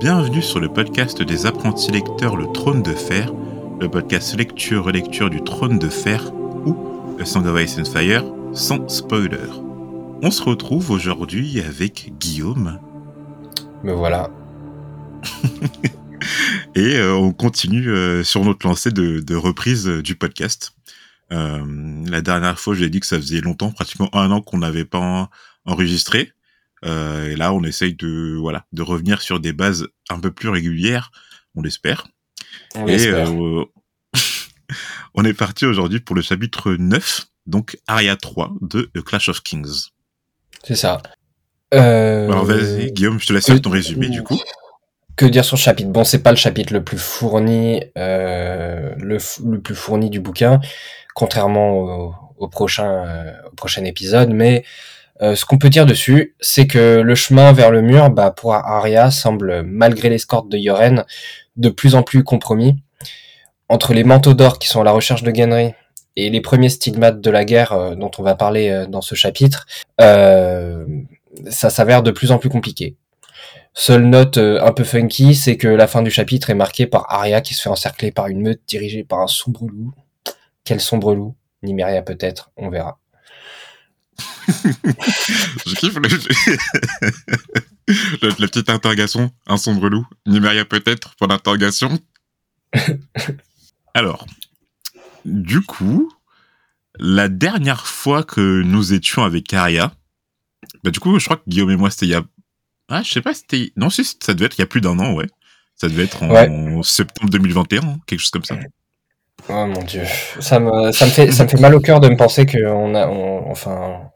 Bienvenue sur le podcast des apprentis lecteurs Le Trône de Fer, le podcast lecture-relecture du Trône de Fer ou A Song of Ice and Fire sans spoiler. On se retrouve aujourd'hui avec Guillaume. Me voilà. Et euh, on continue euh, sur notre lancée de, de reprise euh, du podcast. Euh, la dernière fois, j'ai dit que ça faisait longtemps, pratiquement un an qu'on n'avait pas enregistré. Euh, et là, on essaye de voilà de revenir sur des bases un peu plus régulières, on l'espère. On Et euh, on est parti aujourd'hui pour le chapitre 9, donc Aria 3 de A Clash of Kings. C'est ça. Euh, Alors vas-y, Guillaume, je te laisse faire ton résumé du coup. Que dire sur le chapitre? Bon, c'est pas le chapitre le plus fourni, euh, le, plus fourni du bouquin, contrairement au, au prochain, euh, au prochain épisode. Mais euh, ce qu'on peut dire dessus, c'est que le chemin vers le mur, bah, pour Arya, semble, malgré l'escorte de Yoren, de plus en plus compromis. Entre les manteaux d'or qui sont à la recherche de Genry et les premiers stigmates de la guerre euh, dont on va parler euh, dans ce chapitre, ça s'avère de plus en plus compliqué. Seule note un peu funky, c'est que la fin du chapitre est marquée par Arya qui se fait encercler par une meute dirigée par un sombre loup. Quel sombre loup? Nymeria peut-être, on verra. Je kiffe le... la petite interrogation, un sombre loup, Nimeria peut-être, pour l'interrogation. Alors, du coup, la dernière fois que nous étions avec Aria, bah du coup, je crois que Guillaume et moi, c'était il y a... Ah, je sais pas, c'était... Non, si, ça devait être il y a plus d'un an, ouais. Ça devait être en septembre 2021, quelque chose comme ça. Oh mon dieu, ça me, ça me fait, ça me fait mal au cœur de me penser qu'on a, on- enfin,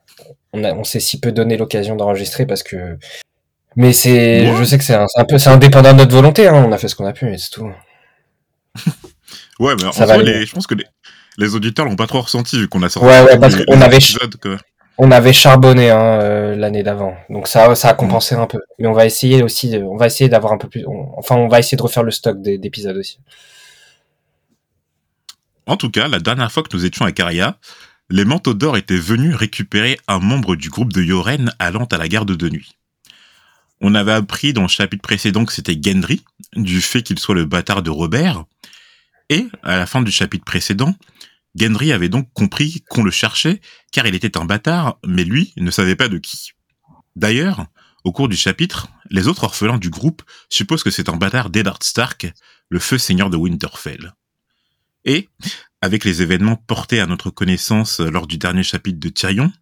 on on s'est si peu donné l'occasion d'enregistrer parce que, mais c'est, Ouais. je sais que c'est un, peu, c'est indépendant de notre volonté, hein, on a fait ce qu'on a pu et c'est tout. Ouais, mais en soi, les- aller. je pense que les, les auditeurs l'ont pas trop ressenti vu qu'on a sorti Ouais, ouais, parce qu'on avait-. On avait charbonné hein, euh, l'année d'avant, donc ça, ça a compensé un peu. Mais on va essayer aussi, de- on va essayer d'avoir un peu plus, on- enfin, on va essayer de refaire le stock des- d'épisodes aussi. En tout cas, la dernière fois que nous étions à Caria, les manteaux d'or étaient venus récupérer un membre du groupe de Yoren allant à la garde de nuit. On avait appris dans le chapitre précédent que c'était Gendry, du fait qu'il soit le bâtard de Robert, et à la fin du chapitre précédent, Gendry avait donc compris qu'on le cherchait car il était un bâtard, mais lui ne savait pas de qui. D'ailleurs, au cours du chapitre, les autres orphelins du groupe supposent que c'est un bâtard d'Eddard Stark, le feu seigneur de Winterfell. Et, avec les événements portés à notre connaissance lors du dernier chapitre de Tyrion,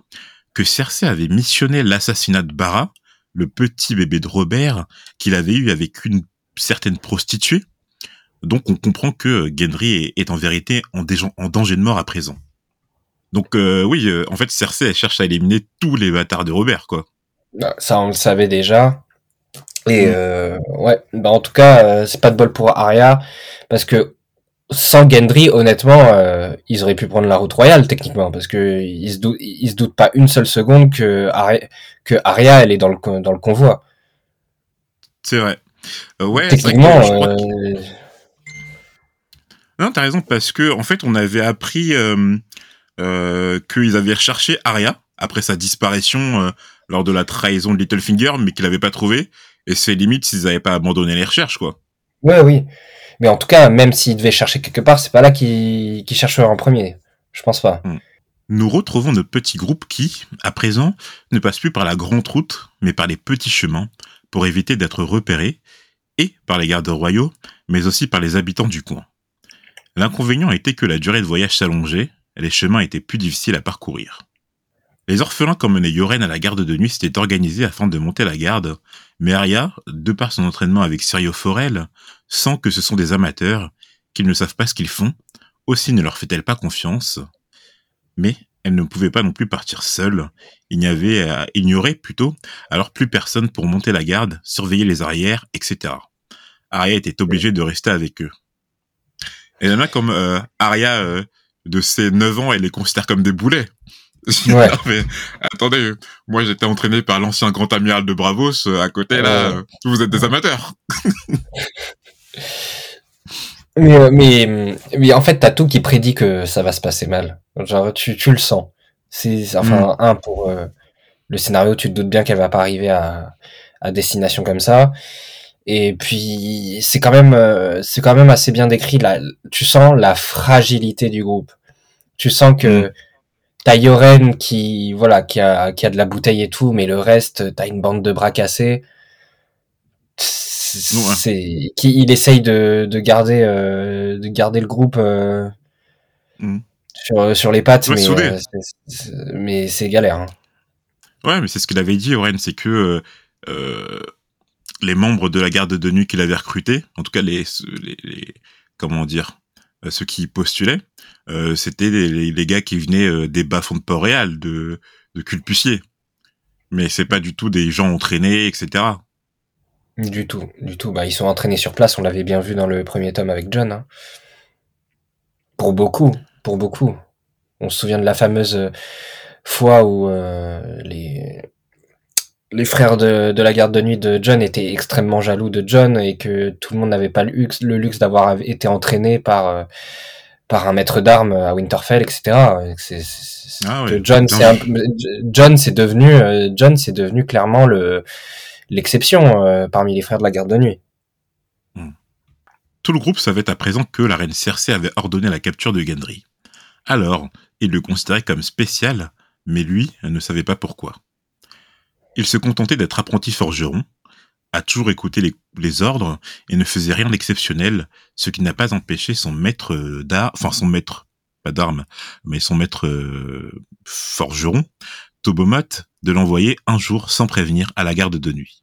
que Cersei avait missionné l'assassinat de Barra, le petit bébé de Robert, qu'il avait eu avec une certaine prostituée, donc on comprend que Gendry est, en vérité en, danger de mort à présent. Donc euh, oui, euh, en fait Cersei elle cherche à éliminer tous les bâtards de Robert, quoi. Bah, Ça, on le savait déjà. Et Mm. euh, ouais, bah en tout cas, c'est pas de bol pour Arya parce que sans Gendry, honnêtement, euh, ils auraient pu prendre la route royale techniquement parce que ils se doutent, ils se doutent pas une seule seconde que Arya, que Arya, elle est dans le con- dans le convoi. C'est vrai. Euh, ouais, que techniquement, que- euh, Non, t'as raison, parce que en fait, on avait appris euh, qu'ils avaient recherché Arya après sa disparition lors de la trahison de Littlefinger, mais qu'ils l'avaient pas trouvé. Et c'est limite s'ils avaient pas abandonné les recherches, quoi. ouais, oui. Mais en tout cas, même s'ils devaient chercher quelque part, c'est pas là qu'ils qu'ils chercheraient en premier. Je pense pas. Nous retrouvons notre petit groupe qui, à présent, ne passe plus par la grande route, mais par les petits chemins, pour éviter d'être repérés, et par les gardes royaux, mais aussi par les habitants du coin. L'inconvénient était que la durée de voyage s'allongeait, les chemins étaient plus difficiles à parcourir. Les orphelins qu'emmenait Yoren à la garde de nuit s'étaient organisés afin de monter la garde, mais Arya, de par son entraînement avec Sirio Forel, sent que ce sont des amateurs, qu'ils ne savent pas ce qu'ils font, aussi ne leur fait-elle pas confiance. Mais elle ne pouvait pas non plus partir seule, il n'y avait, euh, il n'y aurait plutôt alors plus personne pour monter la garde, surveiller les arrières, etc. Arya était obligée de rester avec eux. Et a comme euh, Arya euh, de ses 9 ans, elle les considère comme des boulets. Ouais. Non, mais, attendez, moi j'étais entraîné par l'ancien grand amiral de Bravos, euh, à côté là, euh, vous êtes des amateurs. Mais, euh, mais, mais en fait, t'as tout qui prédit que ça va se passer mal. Genre, tu, tu le sens. C'est, enfin, un, pour euh, le scénario, tu te doutes bien qu'elle va pas arriver à, à destination comme ça. Et puis c'est quand même euh, c'est quand même assez bien décrit là. Tu sens la fragilité du groupe. Tu sens que mm. t'as Yoren qui voilà qui a qui a de la bouteille et tout, mais le reste t'as une bande de bras cassés. C'est qui il essaye de, de garder euh, de garder le groupe euh, mm. sur sur les pattes, mais euh, mais c'est galère. Hein. Ouais, mais c'est ce qu'il avait dit, Yoren, c'est que euh, les membres de la garde de nuit qu'il avait recrutés, en tout cas les, les, comment dire, ceux qui postulaient, euh, c'était les, les, gars qui venaient euh, des bas-fonds de Port-Réal, de, de Culpucier. Mais c'est pas du tout des gens entraînés, etc. Du tout, du tout. Bah, ils sont entraînés sur place, on l'avait bien vu dans le premier tome avec John. Hein. Pour beaucoup, pour beaucoup. On se souvient de la fameuse fois où les, les frères de, de, la garde de nuit de John étaient extrêmement jaloux de John et que tout le monde n'avait pas le luxe, le luxe d'avoir été entraîné par euh, par un maître d'armes à Winterfell, etc. C'est, ah John, c'est John, c'est devenu euh, John, c'est devenu clairement le l'exception euh, parmi les frères de la garde de nuit. Tout le groupe savait à présent que la reine Cersei avait ordonné la capture de Gendry. Alors, il le considérait comme spécial, mais lui ne savait pas pourquoi. Il se contentait d'être apprenti forgeron, a toujours écouté les, ordres et ne faisait rien d'exceptionnel, ce qui n'a pas empêché son maître d'art, enfin son maître, pas d'armes, mais son maître euh, forgeron, Tobomot, de l'envoyer un jour sans prévenir à la garde de nuit.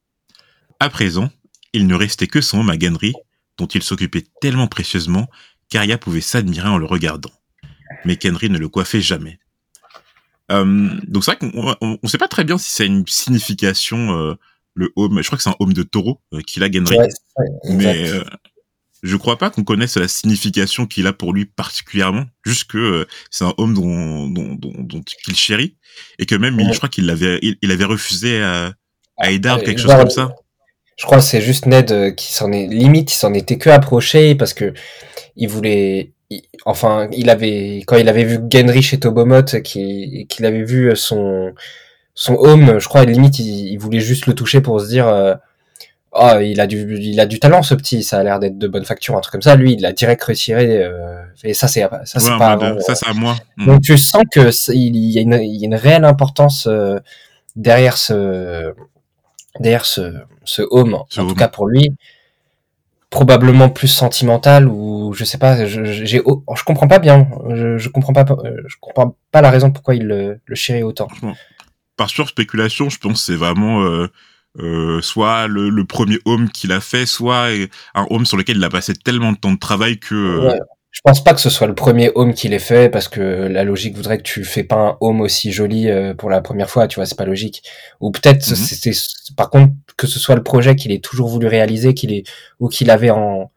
À présent, il ne restait que son homme à Ganry, dont il s'occupait tellement précieusement qu'Aria pouvait s'admirer en le regardant. Mais Kenry ne le coiffait jamais. Euh, donc c'est vrai qu'on on, sait pas très bien si c'est une signification euh, le home. Je crois que c'est un home de taureau euh, qu'il a Genry, mais je crois pas qu'on connaisse la signification qu'il a pour lui particulièrement. Juste que c'est un homme dont dont, dont, dont qu'il chérit et que même il, je crois qu'il l'avait il, avait refusé à à Eddard quelque chose comme ça. Je crois que c'est juste Ned qui s'en est limite, il s'en était que approché parce que il voulait enfin, il avait quand il avait vu Genry chez Tobomot, qu'il avait vu son son home, je crois, limite, il, voulait juste le toucher pour se dire, euh, oh, il a du, il a du talent, ce petit, ça a l'air d'être de bonne facture, un truc comme ça. Lui, il l'a direct retiré, euh, et ça, c'est, ça, c'est pas, ça, c'est à moi. Mm. Donc, tu sens que il y, a une, il y a une réelle importance euh, derrière ce, derrière ce, ce home, en tout cas pour lui probablement plus sentimental ou je sais pas je j'ai je comprends pas bien. Je, je comprends pas je comprends pas la raison pourquoi il le, le chérit autant. Par sur spéculation je pense c'est vraiment euh, euh, soit le, le, premier home qu'il a fait soit un home sur lequel il a passé tellement de temps de travail que euh, je pense pas que ce soit le premier home qu'il ait fait parce que la logique voudrait que tu fais pas un home aussi joli euh, pour la première fois, tu vois, c'est pas logique. Ou peut-être mhm. c'est par contre que ce soit le projet qu'il ait toujours voulu réaliser, qu'il est ou qu'il avait en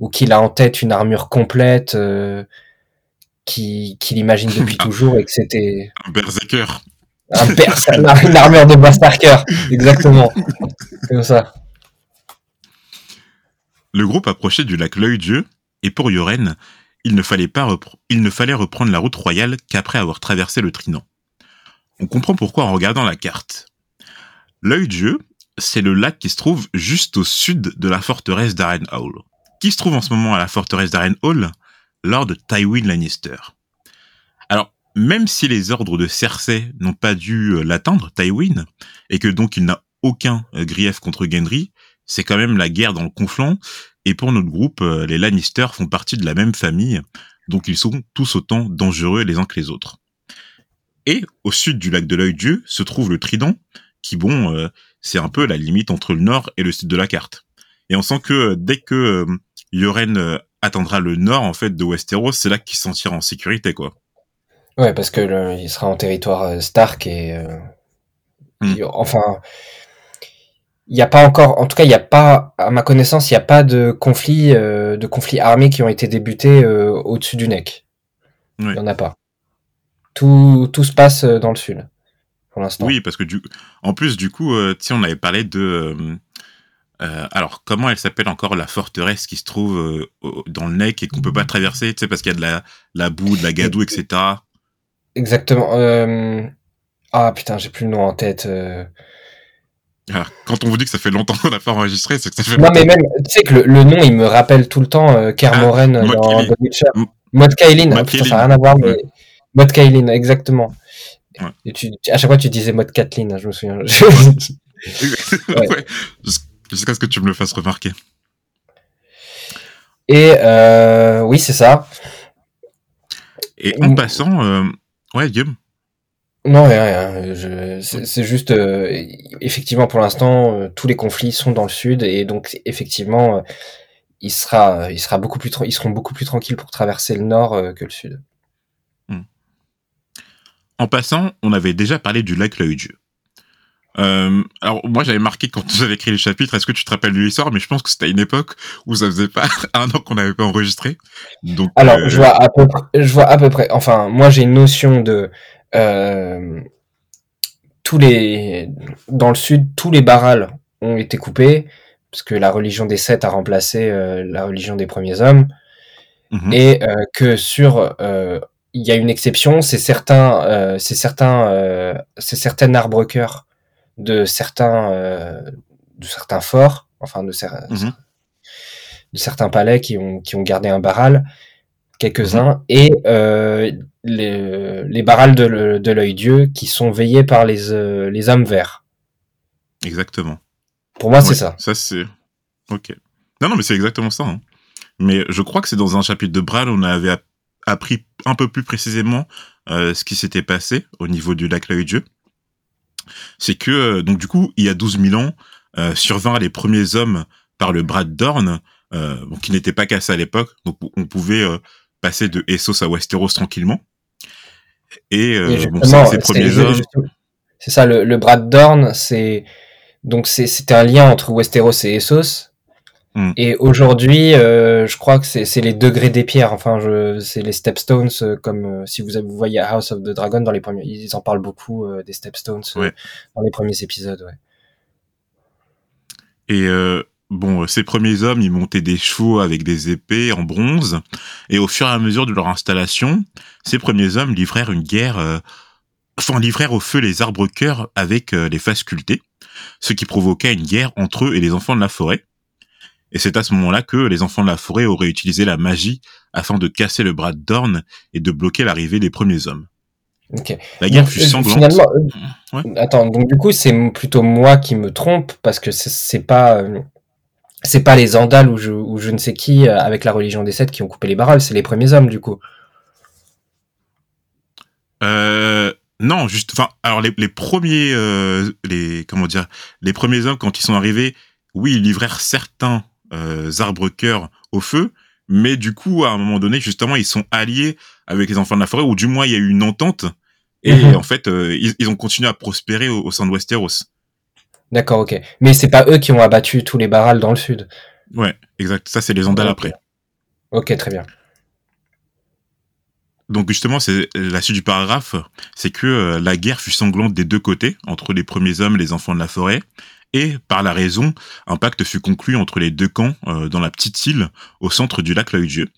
ou qu'il a en tête une armure complète euh, qu'il imagine depuis toujours et que c'était un berserker. Un berserker, une armure de berserker, exactement. Comme ça. Le groupe approchait du lac L'œil-Dieu et pour Yoren, il ne fallait pas reprendre la route royale qu'après avoir traversé le Trinant. On comprend pourquoi en regardant la carte. L'œil Dieu, c'est le lac qui se trouve juste au sud de la forteresse d'Aren Hall. Qui se trouve en ce moment à la forteresse d'Aren Hall? Lord Tywin Lannister. Alors, même si les ordres de Cersei n'ont pas dû euh, l'atteindre, Tywin, et que donc il n'a aucun euh, grief contre Gendry, c'est quand même la guerre dans le conflant, et pour notre groupe, euh, les Lannister font partie de la même famille, donc ils sont tous autant dangereux les uns que les autres. Et au sud du lac de l'œil Dieu se trouve le Trident, qui bon, euh, c'est un peu la limite entre le nord et le sud de la carte. Et on sent que euh, dès que Yoren atteindra le nord en fait de Westeros, c'est là qu'il se sentira en sécurité quoi. Ouais, parce que il sera en territoire Stark et hmm. enfin il n'y a pas encore, en tout cas, il n'y a pas, à ma connaissance, il n'y a pas de conflits, euh, de conflits armés qui ont été débutés euh, au-dessus du NEC. Il n'y en a pas. Tout, tout se passe euh, dans le sud, pour l'instant. Oui, parce que du, en plus, du coup, euh, on avait parlé de, alors, comment elle s'appelle encore la forteresse qui se trouve dans le NEC et qu'on peut pas traverser, tu sais, parce qu'il y a de la, la boue, de la gadoue, etc. Exactement. Ah putain, j'ai plus le nom en tête. Quand on vous dit que ça fait longtemps qu'on n'a pas enregistré, c'est que ça fait Non, longtemps. mais même, tu sais que le, le nom, il me rappelle tout le temps euh, Kermoren Ah, dans. The Witcher. M- Maud Kailin, ah, putain, ça n'a rien à voir, mais Ouais. Maud Kailin, exactement. Ouais. Et tu, tu- à chaque fois, tu disais Maud Kathleen, hein, je me souviens. ouais. Jus- Jusqu'à ce que tu me le fasses remarquer. Et euh, oui, c'est ça. Et en passant, euh, ouais, Guillaume. Non, rien, rien. C'est juste, euh, effectivement, pour l'instant, euh, tous les conflits sont dans le sud, et donc effectivement, euh, il sera, il sera beaucoup plus, ils seront beaucoup plus tranquilles pour traverser le nord que le sud. En passant, on avait déjà parlé du lac. Euh, alors moi j'avais marqué quand j'avais écrit les chapitres, est-ce que tu te rappelles de l'histoire Mais je pense que c'était à une époque où ça faisait pas un an qu'on n'avait pas enregistré. Donc Alors, euh, je vois à peu près, je vois à peu près. Enfin, moi, j'ai une notion de tous les dans le sud, tous les barrals ont été coupés parce que la religion des sept a remplacé euh, la religion des premiers hommes. mhm, et euh, que sur euh, il y a une exception, c'est certains, euh, c'est certains, euh, c'est certains arbres cœurs de certains, euh, de certains forts, enfin de, cer- Mhm. de certains palais qui ont qui ont gardé un barral, quelques-uns, et euh, les, les barrals de, l'œil Dieu qui sont veillés par les euh, les hommes verts. exactement. Pour moi, c'est ça. Ça c'est ok. Non non mais c'est exactement ça. hein. Mais je crois que c'est dans un chapitre de Bran on avait app- appris un peu plus précisément euh, ce qui s'était passé au niveau du lac L'œil-Dieu. C'est que euh, donc du coup il y a 12 000 ans euh, survinrent les premiers hommes par le bras de Dorne, qui n'était pas cassé à l'époque, donc on pouvait passer de Essos à Westeros tranquillement. Et, euh, Et bon, c'est- premiers je- hommes, justement, C'est ça, le, le Brad Dorn, c'est donc c'est c'était un lien entre Westeros et Essos. Hmm. Et aujourd'hui, euh, je crois que c'est les degrés des pierres. Enfin, c'est les stepstones, euh, comme euh, si vous, vous voyez House of the Dragon dans les premiers, ils en parlent beaucoup euh, des stepstones Ouais. dans les premiers épisodes. Ouais. Et euh, bon, euh, ces premiers hommes, ils montaient des chevaux avec des épées en bronze. Et au fur et à mesure de leur installation, ces premiers hommes livrèrent une guerre, euh, enfin livrèrent au feu les arbres cœurs avec euh, les faces sculptées, ce qui provoqua une guerre entre eux et les enfants de la forêt. Et c'est à ce moment-là que les enfants de la forêt auraient utilisé la magie afin de casser le bras de Dorne et de bloquer l'arrivée des premiers hommes. Ok. La guerre Donc, fut euh, sanglante. Finalement, Ouais. attends. Donc du coup, c'est plutôt moi qui me trompe parce que c'est- c'est pas euh, c'est pas les Andals ou je, ou je ne sais qui euh, avec la religion des sept qui ont coupé les barrels, c'est les premiers hommes du coup. Euh, non, juste, enfin, alors les, les premiers, euh, les comment dire, les premiers hommes quand ils sont arrivés, oui, ils livrèrent certains euh, arbres cœurs au feu, mais du coup, à un moment donné, justement, ils sont alliés avec les enfants de la forêt, ou du moins il y a eu une entente, et Mhm. en fait, ils, ils ont continué à prospérer au, au sein de Westeros. D'accord, ok. Mais c'est pas eux qui ont abattu tous les barrals dans le sud. Ouais, exact. Ça, c'est les Andals Ok. après. Ok, très bien. Donc justement, c'est la suite du paragraphe, c'est que euh, la guerre fut sanglante des deux côtés, entre les premiers hommes et les enfants de la forêt, et par la raison, un pacte fut conclu entre les deux camps euh, dans la petite île au centre du lac L'œil-Dieu.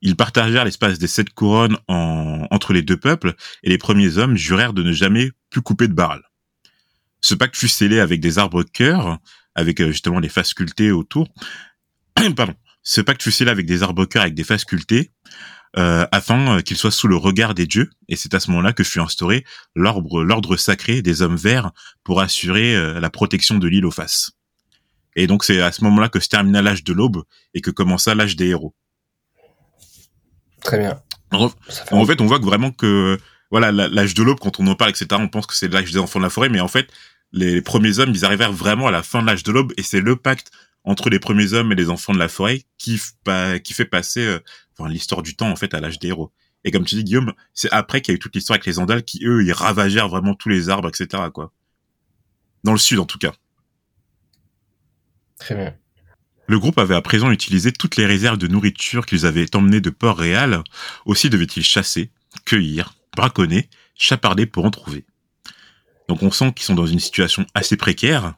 Ils partagèrent l'espace des sept couronnes en- entre les deux peuples, et les premiers hommes jurèrent de ne jamais plus couper de barral. Ce pacte fut scellé avec des arbres cœurs, avec euh, justement les faces sculptées autour. Pardon. Ce pacte fut scellé avec des arbres cœurs avec des faces sculptées, euh, afin euh, qu'il soit sous le regard des dieux. Et c'est à ce moment-là que fut instauré l'ordre, l'ordre sacré des hommes verts pour assurer euh, la protection de l'île aux faces. Et donc c'est à ce moment-là que se termina l'âge de l'aube et que commença l'âge des héros. Très bien. En, en fait, on voit que vraiment que voilà l'âge de l'aube, quand on en parle, etc., on pense que c'est l'âge des enfants de la forêt, mais en fait, les premiers hommes, ils arrivèrent vraiment à la fin de l'âge de l'aube, et c'est le pacte entre les premiers hommes et les enfants de la forêt qui, f- pa- qui fait passer euh, enfin, l'histoire du temps en fait à l'âge des héros. Et comme tu dis, Guillaume, c'est après qu'il y a eu toute l'histoire avec les Andals qui, eux, ils ravagèrent vraiment tous les arbres, etc., quoi. Dans le sud, en tout cas. très bien. Le groupe avait à présent utilisé toutes les réserves de nourriture qu'ils avaient emmenées de Port-Réal. Aussi devait-il chasser, cueillir, braconner, chaparder pour en trouver. Donc on sent qu'ils sont dans une situation assez précaire.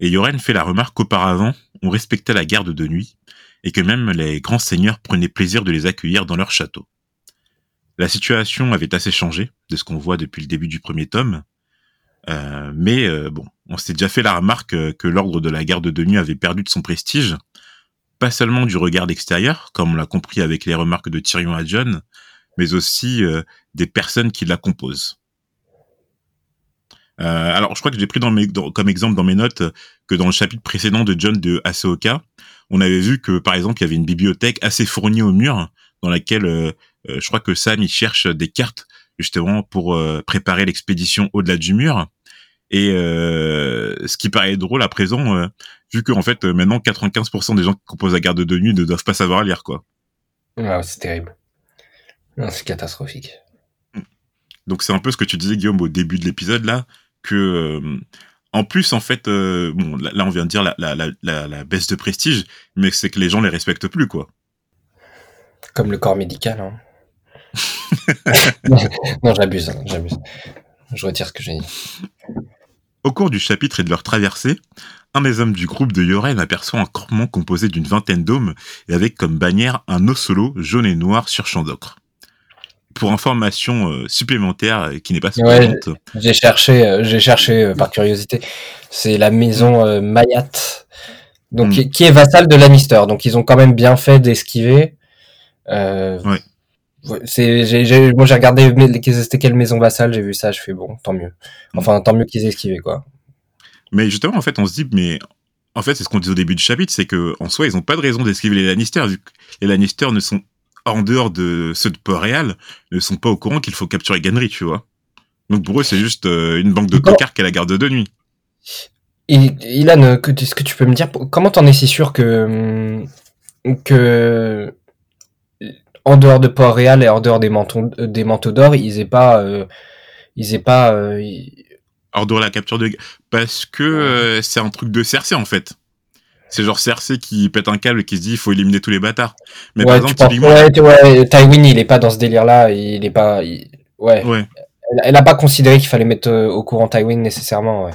Et Yoren fait la remarque qu'auparavant, on respectait la garde de nuit et que même les grands seigneurs prenaient plaisir de les accueillir dans leur château. La situation avait assez changé de ce qu'on voit depuis le début du premier tome. Euh, mais euh, bon, on s'était déjà fait la remarque que l'ordre de la garde de nuit avait perdu de son prestige, pas seulement du regard extérieur, comme on l'a compris avec les remarques de Tyrion à John, mais aussi des personnes qui la composent. Euh, alors, je crois que j'ai pris dans mes, comme exemple dans mes notes que dans le chapitre précédent de John de Aseoka, on avait vu que, par exemple, il y avait une bibliothèque assez fournie au mur dans laquelle euh, euh, je crois que Sam il cherche des cartes justement pour préparer l'expédition au-delà du mur. Et ce qui paraît drôle à présent, vu que en fait maintenant 95% des gens qui composent la garde de nuit ne doivent pas savoir lire quoi. Ah, c'est terrible. C'est catastrophique. Donc c'est un peu ce que tu disais Guillaume au début de l'épisode là, que euh, en plus en fait euh, bon là, on vient de dire la, la, la, la baisse de prestige mais c'est que les gens les respectent plus quoi. Comme le corps médical hein. non j'abuse hein, j'abuse. Je retire ce que j'ai dit. Au cours du chapitre et de leur traversée un des hommes du groupe de Yoren aperçoit un campement composé d'une vingtaine d'hommes et avec comme bannière un solo jaune et noir sur champ d'ocre pour information euh, supplémentaire euh, qui n'est pas suffisante. j'ai cherché, euh, j'ai cherché par curiosité. C'est la maison Mayat, donc hmm. qui, est vassale de Lannister. Donc ils ont quand même bien fait d'esquiver. ouais. C'est, j'ai, moi j'ai regardé c'était quelle maison vassale, j'ai vu ça, je fais bon, tant mieux. Hmm. Enfin, tant mieux qu'ils aient esquivé quoi. Mais justement, en fait, on se dit, mais en fait, c'est ce qu'on dit au début du chapitre, c'est que en soi, ils n'ont pas de raison d'esquiver les Lannister, vu que les Lannister ne sont en dehors de ceux de Port-Réal, ne sont pas au courant qu'il faut capturer Ganry, tu vois. Donc pour eux, c'est juste euh, une banque de cocards est la garde de nuit. Ilan, est-ce que tu peux me dire comment t'en es si sûr que que en dehors de Port-Réal et en dehors des manteaux des manteaux d'or, ils aient pas euh, ils aient pas euh, hors de la capture de parce que c'est un truc de Cersei en fait. C'est genre Cersei qui pète un câble et qui se dit il faut éliminer tous les bâtards. Mais par exemple, ouais, Tywin il est pas dans ce délire là, il est pas ouais. ouais. Elle, a pas considéré qu'il fallait mettre euh, au courant Tywin nécessairement ouais.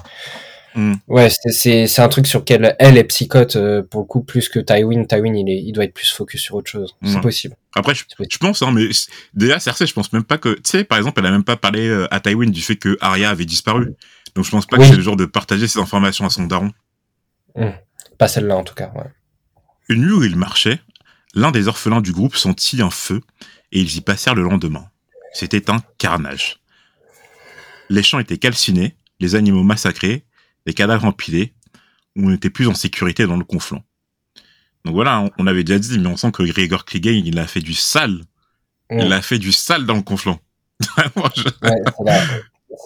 Hmm. Ouais, c'est un truc sur lequel elle est psychote euh, pour le coup plus que Tywin. Tywin il est il doit être plus focus sur autre chose. C'est possible. Après je, je pense hein, mais déjà Cersei je pense même pas que tu sais par exemple elle a même pas parlé euh, à Tywin du fait que Arya avait disparu. Donc je pense pas que c'est le genre de partager ces informations à son daron. Hmm. Pas celle-là en tout cas. Ouais. Une nuit où ils marchaient, l'un des orphelins du groupe sentit un feu et ils y passèrent le lendemain. C'était un carnage. Les champs étaient calcinés, les animaux massacrés, les cadavres empilés. On n'était plus en sécurité dans le conflant. Donc voilà, on avait déjà dit, mais on sent que Gregor Clegane, il a fait du sale. Il a fait du sale dans le conflant.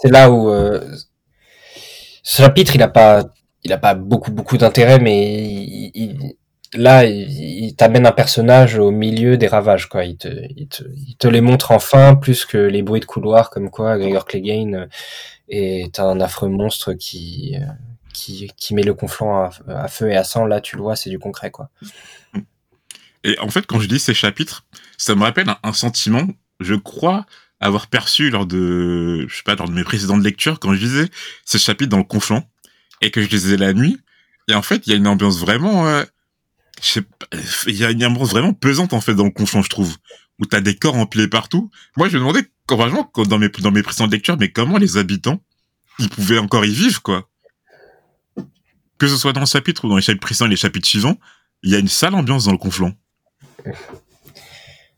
c'est là, où euh, ce chapitre, il a pas il a pas beaucoup beaucoup d'intérêt, mais là, il, t'amène un personnage au milieu des ravages, quoi. Il te, il te, les montre enfin plus que les bruits de couloir, comme quoi Gregor Clegane est un affreux monstre qui, qui, qui met le conflant à, feu et à sang. Là, tu le vois, c'est du concret, quoi. Et en fait, quand je dis ces chapitres, ça me rappelle un, sentiment, je crois, avoir perçu lors de, je sais pas, lors de mes précédentes lectures, quand je lisais ces chapitres dans le conflant et que je les ai la nuit. Et en fait, il y a une ambiance vraiment, euh, je sais pas, il y a une ambiance vraiment pesante en fait dans le conflant, je trouve, où t'as des corps empilés partout. Moi, je me demandais, franchement, dans mes dans mes précédentes lectures, mais comment les habitants, ils pouvaient encore y vivre, quoi. Que ce soit dans le chapitre ou dans les chapitres précédents et les chapitres suivants, il y a une sale ambiance dans le conflant.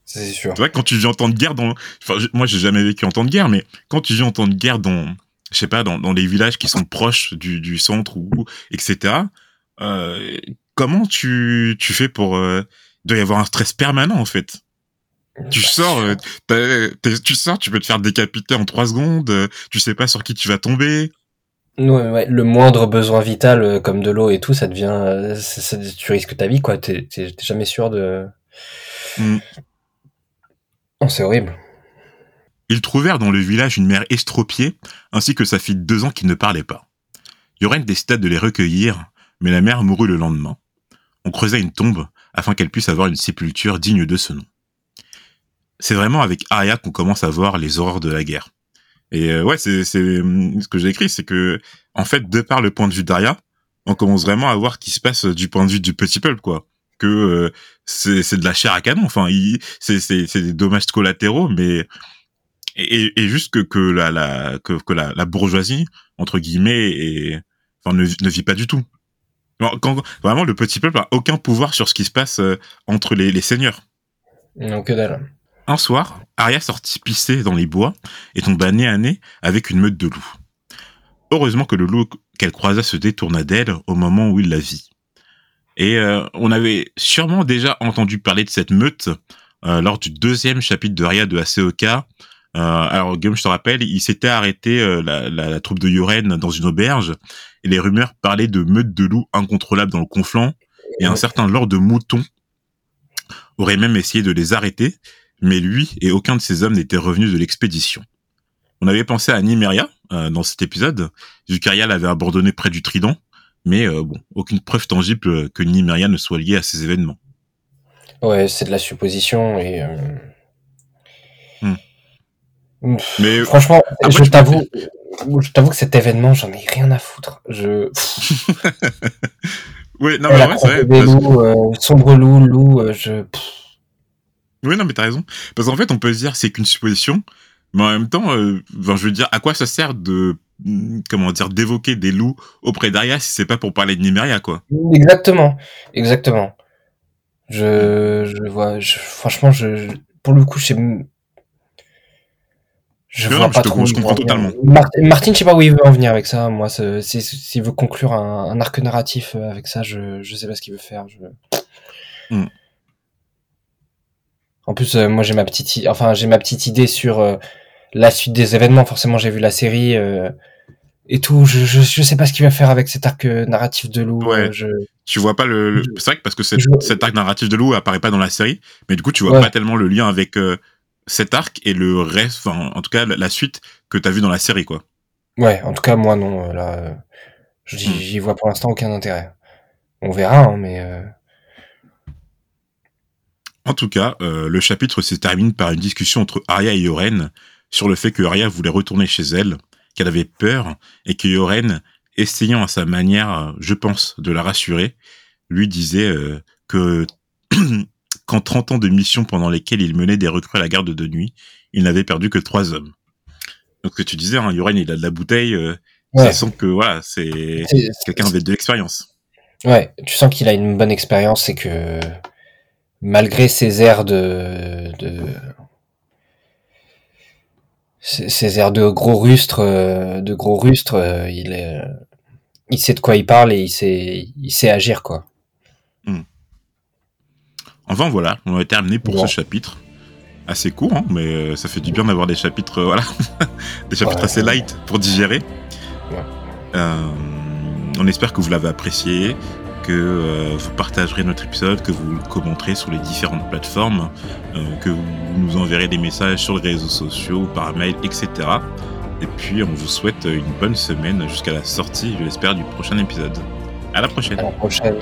C'est sûr. Tu vois, quand tu vis en temps de guerre dans, enfin, moi, j'ai jamais vécu en temps de guerre, mais quand tu vis en temps de guerre dans, je sais pas, dans, dans les villages qui sont proches du, du centre ou etc. Euh, comment tu, tu fais pour euh, il doit y avoir un stress permanent en fait. Tu sors, euh, tu sors, tu peux te faire décapiter en trois secondes. Euh, tu sais pas sur qui tu vas tomber. Ouais, ouais, le moindre besoin vital euh, comme de l'eau et tout, ça devient, ça, tu risques ta vie quoi. T'es jamais sûr de. Mm. Oh, c'est horrible. Ils trouvèrent dans le village une mère estropiée, ainsi que sa fille de deux ans qui ne parlait pas. Yoren décida de les recueillir, mais la mère mourut le lendemain. On creusa une tombe afin qu'elle puisse avoir une sépulture digne de ce nom. C'est vraiment avec Arya qu'on commence à voir les horreurs de la guerre. Et euh, ouais, c'est ce que j'ai écrit, c'est que en fait, de par le point de vue d'Arya, on commence vraiment à voir ce qui se passe du point de vue du petit peuple, quoi. Que euh, c'est de la chair à canon. Enfin, c'est des dommages collatéraux, mais et, et juste que, que la, la que, que la, la, bourgeoisie entre guillemets et enfin, ne, vit pas du tout. Quand, vraiment, le petit peuple a aucun pouvoir sur ce qui se passe euh, entre les, les seigneurs. Non, que dalle. Un soir, Arya sortit pisser dans les bois et tomba nez à nez avec une meute de loups. Heureusement que le loup qu'elle croisa se détourna d'elle au moment où il la vit. Et euh, on avait sûrement déjà entendu parler de cette meute euh, lors du deuxième chapitre de Arya de Aseoka. Euh, alors, Guillaume, je te rappelle, il s'était arrêté la, la, troupe de Yoren dans une auberge et les rumeurs parlaient de meutes de loups incontrôlables dans le conflant et un certain Lord de Mouton aurait même essayé de les arrêter, mais lui et aucun de ses hommes n'étaient revenus de l'expédition. On avait pensé à Nymeria euh, dans cet épisode, vu l'avait abandonné près du Trident, mais euh, bon, aucune preuve tangible que Nymeria ne soit liée à ces événements. Ouais, c'est de la supposition et. Euh, hmm. Mais franchement, je t'avoue, je t'avoue que cet événement, j'en ai rien à foutre. Je. oui, non, mais c'est vrai. loups, sombre loup, loup, je. Oui, non, mais t'as raison. Parce qu'en fait, on peut se dire c'est qu'une supposition, mais en même temps, euh, je veux dire, à quoi ça sert de mm, comment dire d'évoquer des loups auprès d'Aria si c'est pas pour parler de Nymeria, quoi? Exactement, exactement. Je, je vois, franchement, je, pour le coup, je je vois pas trop. Je comprends totalement. Martin, je sais pas où il veut en venir avec ça. Moi, s'il veut conclure un, arc narratif euh, avec ça, je, je sais pas ce qu'il veut faire. Je... Hmm. En plus, euh, moi j'ai ma petite, enfin j'ai ma petite idée sur euh, la suite des événements. Forcément, j'ai vu la série euh, et tout. Je, je, je, sais pas ce qu'il va faire avec cet arc narratif de loup. Ouais. Je... Tu vois pas le. C'est vrai que parce que cet arc narratif de loup apparaît pas dans la série, mais du coup tu vois pas tellement le lien avec cet arc et le reste, enfin en tout cas la, suite que t'as vu dans la série, quoi. Ouais, en tout cas moi non. Là, j'y hmm. vois pour l'instant aucun intérêt. On verra, hein, mais. En tout cas, euh, le chapitre se termine par une discussion entre Arya et Yoren sur le fait que Arya voulait retourner chez elle, qu'elle avait peur, et que Yoren, essayant à sa manière, je pense, de la rassurer, lui disait euh, que qu'en 30 ans de mission pendant lesquelles il menait des recrues à la garde de nuit, il n'avait perdu que trois hommes. Donc, ce que tu disais, hein, Yoren, il a de la bouteille, euh, ouais. sent que voilà, c'est quelqu'un avec de l'expérience. Ouais, tu sens qu'il a une bonne expérience et que malgré ses airs de, de ces airs de gros rustre, euh, de gros rustre, euh, il est, il sait de quoi il parle et il sait, il sait agir quoi. Enfin voilà, on va terminer pour ce chapitre. Assez court, hein, mais euh, ça fait du bien d'avoir des chapitres, voilà, des chapitres assez light pour digérer. on espère que vous l'avez apprécié que euh, vous partagerez notre épisode, que vous le commenterez sur les différentes plateformes, euh, que vous nous enverrez des messages sur les réseaux sociaux, par mail, etc. Et puis on vous souhaite une bonne semaine jusqu'à la sortie, je l'espère, du prochain épisode. À la prochaine. À la prochaine.